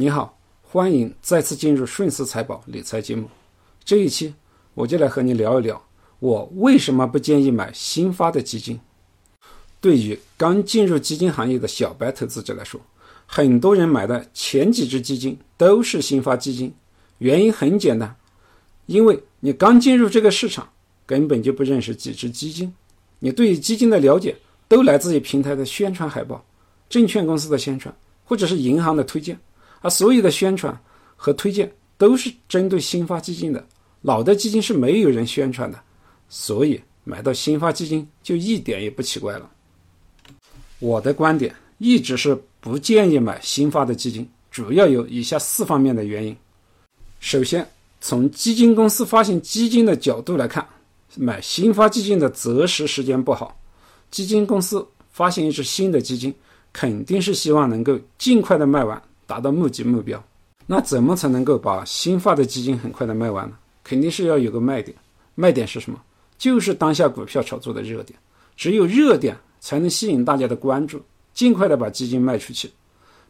你好，欢迎再次进入顺思财宝理财节目。这一期我就来和你聊一聊，我为什么不建议买新发的基金。对于刚进入基金行业的小白投资者来说，很多人买的前几只基金都是新发基金，原因很简单，因为你刚进入这个市场，根本就不认识几只基金，你对于基金的了解都来自于平台的宣传海报、证券公司的宣传或者是银行的推荐。而所有的宣传和推荐都是针对新发基金的，老的基金是没有人宣传的，所以买到新发基金就一点也不奇怪了。我的观点一直是不建议买新发的基金，主要有以下四方面的原因。首先，从基金公司发行基金的角度来看，买新发基金的择时时间不好。基金公司发行一只新的基金，肯定是希望能够尽快的卖完。达到募集目标，那怎么才能够把新发的基金很快的卖完呢？肯定是要有个卖点，卖点是什么？就是当下股票炒作的热点，只有热点才能吸引大家的关注，尽快的把基金卖出去。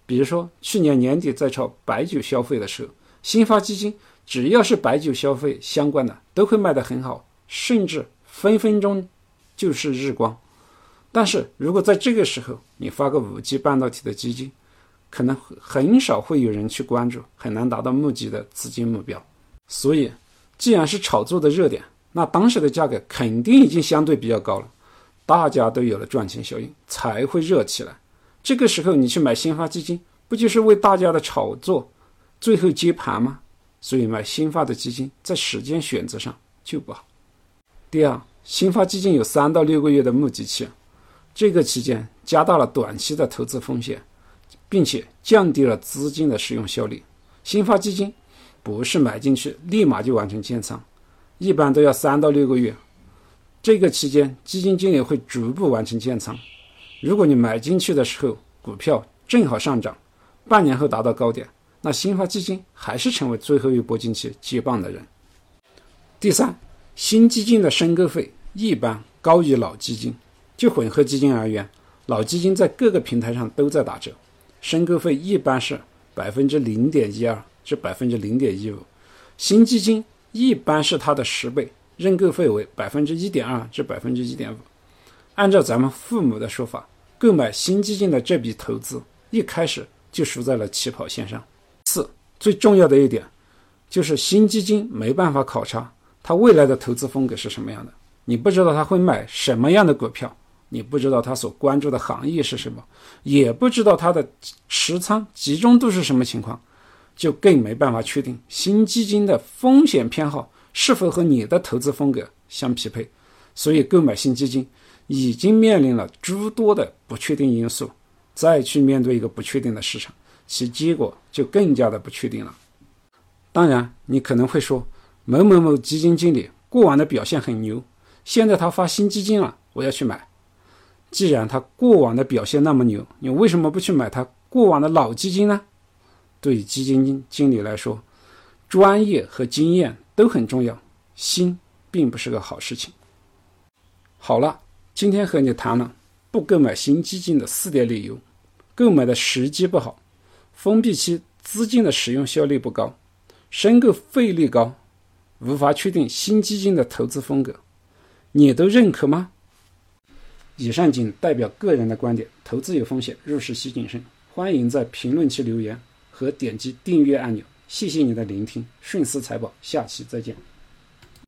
比如说去年年底在炒白酒消费的时候，新发基金只要是白酒消费相关的都会卖得很好，甚至分分钟就是日光。但是如果在这个时候你发个五 G 半导体的基金，可能很少会有人去关注，很难达到募集的资金目标。所以，既然是炒作的热点，那当时的价格肯定已经相对比较高了，大家都有了赚钱效应，才会热起来。这个时候你去买新发基金，不就是为大家的炒作最后接盘吗？所以买新发的基金在时间选择上就不好。第二，新发基金有三到六个月的募集期，这个期间加大了短期的投资风险。并且降低了资金的使用效率。新发基金不是买进去立马就完成建仓，一般都要三到六个月。这个期间，基金经理会逐步完成建仓。如果你买进去的时候股票正好上涨，半年后达到高点，那新发基金还是成为最后一波进去接棒的人。第三，新基金的申购费一般高于老基金。就混合基金而言，老基金在各个平台上都在打折。申购费一般是百分之零点一二至百分之零点一五，新基金一般是它的十倍，认购费为百分之一点二至百分之一点五。按照咱们父母的说法，购买新基金的这笔投资一开始就输在了起跑线上。四，最重要的一点就是新基金没办法考察它未来的投资风格是什么样的，你不知道他会买什么样的股票。你不知道他所关注的行业是什么，也不知道他的持仓集中度是什么情况，就更没办法确定新基金的风险偏好是否和你的投资风格相匹配。所以，购买新基金已经面临了诸多的不确定因素，再去面对一个不确定的市场，其结果就更加的不确定了。当然，你可能会说，某某某基金经理过往的表现很牛，现在他发新基金了，我要去买。既然他过往的表现那么牛，你为什么不去买他过往的老基金呢？对基金经理来说，专业和经验都很重要，新并不是个好事情。好了，今天和你谈了不购买新基金的四点理由：购买的时机不好，封闭期资金的使用效率不高，申购费率高，无法确定新基金的投资风格，你都认可吗？以上仅代表个人的观点，投资有风险，入市需谨慎。欢迎在评论区留言和点击订阅按钮。谢谢你的聆听，顺思财宝，下期再见。